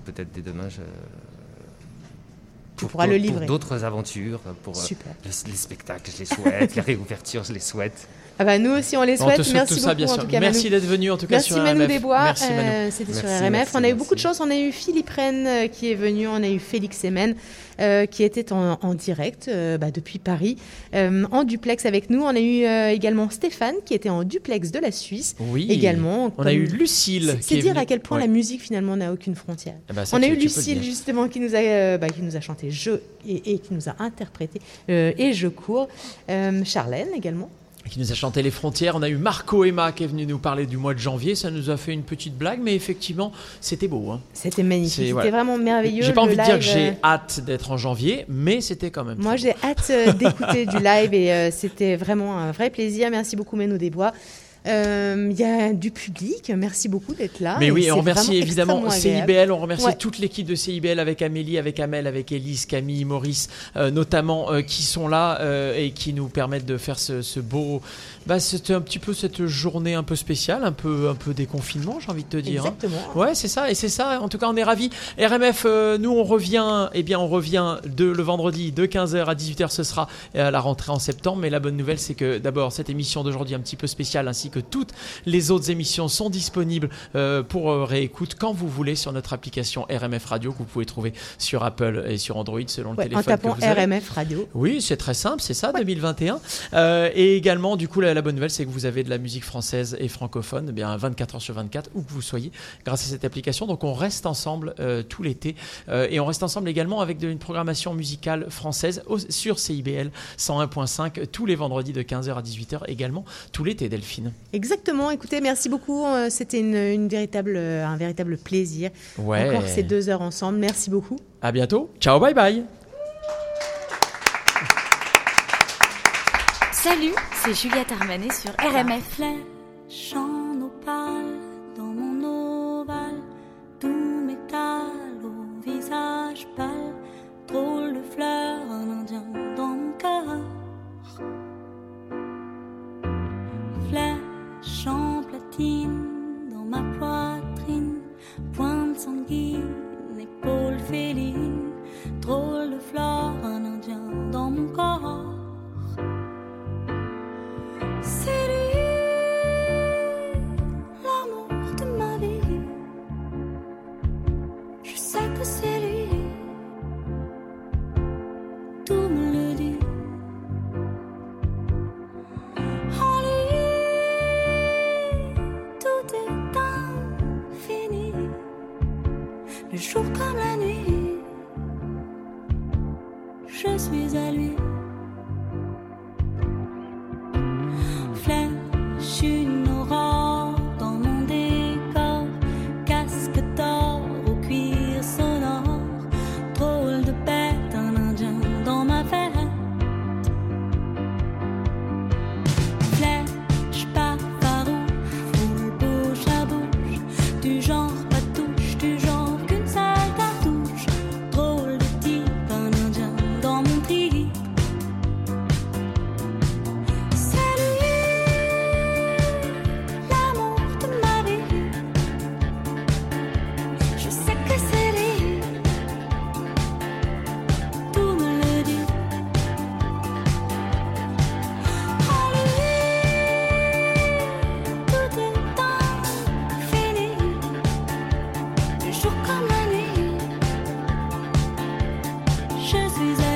peut-être dès demain, je. Pour- pourras pour- le pour livrer. d'autres aventures, pour euh, Super. les, les spectacles, je les souhaite. les réouvertures, je les souhaite. Ah bah nous aussi on les On souhaite. te souhaite Merci tout beaucoup ça, bien en sûr. tout cas Merci d'être venu en tout cas Merci sur Manu RMF. Desbois. Merci Manu. Euh, C'était sur RMF. merci, on a eu beaucoup de chance. On a eu Philippe Rennes euh, qui est venu. On a eu Félix Semen euh, qui était en, en direct euh, bah, depuis Paris, en duplex avec nous. On a eu également Stéphane qui était en duplex de la Suisse. Oui. Également. On a eu Lucille. C'est dire venue. à quel point Ouais. la musique finalement n'a aucune frontière. Eh ben, On a eu Lucille justement qui nous a, bah, qui nous a chanté Je et, et qui nous a interprété et Je cours. Charlène également. Qui nous a chanté Les Frontières. On a eu Marco Emma qui est venu nous parler du mois de janvier. Ça nous a fait une petite blague, mais effectivement, c'était beau. hein. C'était magnifique. C'était voilà. vraiment merveilleux. J'ai pas envie de dire que j'ai euh, hâte d'être en janvier, mais c'était quand même. Moi, j'ai hâte euh, d'écouter du live et euh, c'était vraiment un vrai plaisir. Merci beaucoup, Meno Desbois. Euh, Il y a du public. Merci beaucoup d'être là. Mais oui, on remercie évidemment. CIBL, on remercie Ouais. toute l'équipe de CIBL avec Amélie, avec Amel, avec Élise, Camille, Maurice, euh, notamment, euh, qui sont là euh, et qui nous permettent de faire ce, ce beau. Bah, c'était un petit peu cette journée un peu spéciale, un peu, un peu déconfinement, j'ai envie de te dire. hein. Exactement. Ouais, c'est ça, et c'est ça. En tout cas, on est ravis. RMF, euh, nous, on revient, eh bien, on revient de, le vendredi de 15h à 18h. Ce sera euh, à la rentrée en septembre. Mais la bonne nouvelle, c'est que d'abord, cette émission d'aujourd'hui un petit peu spéciale, ainsi que toutes les autres émissions sont disponibles euh, pour euh, réécoute quand vous voulez sur notre application RMF Radio que vous pouvez trouver sur Apple et sur Android selon le Ouais, en téléphone tapant que vous avez. RMF Radio. Oui, c'est très simple, c'est ça, 2021. Euh, et également, du coup, la, la bonne nouvelle, c'est que vous avez de la musique française et francophone, eh bien 24 heures sur 24, où que vous soyez, grâce à cette application. Donc, on reste ensemble euh, tout l'été. Euh, et on reste ensemble également avec de- une programmation musicale française au- sur CIBL 101.5 tous les vendredis de 15h à 18h, également tout l'été, Delphine. Exactement. Écoutez, merci beaucoup. Euh, C'était une, une véritable, un véritable plaisir. Ouais. Encore ces deux heures ensemble. Merci beaucoup. À bientôt. Ciao, bye bye. Salut, c'est Juliette Armanet sur RMF. Chant opale dans mon ovale, tout métal au visage pâle, drôle de fleur, un indien dans mon cœur. Flèche en platine. je suis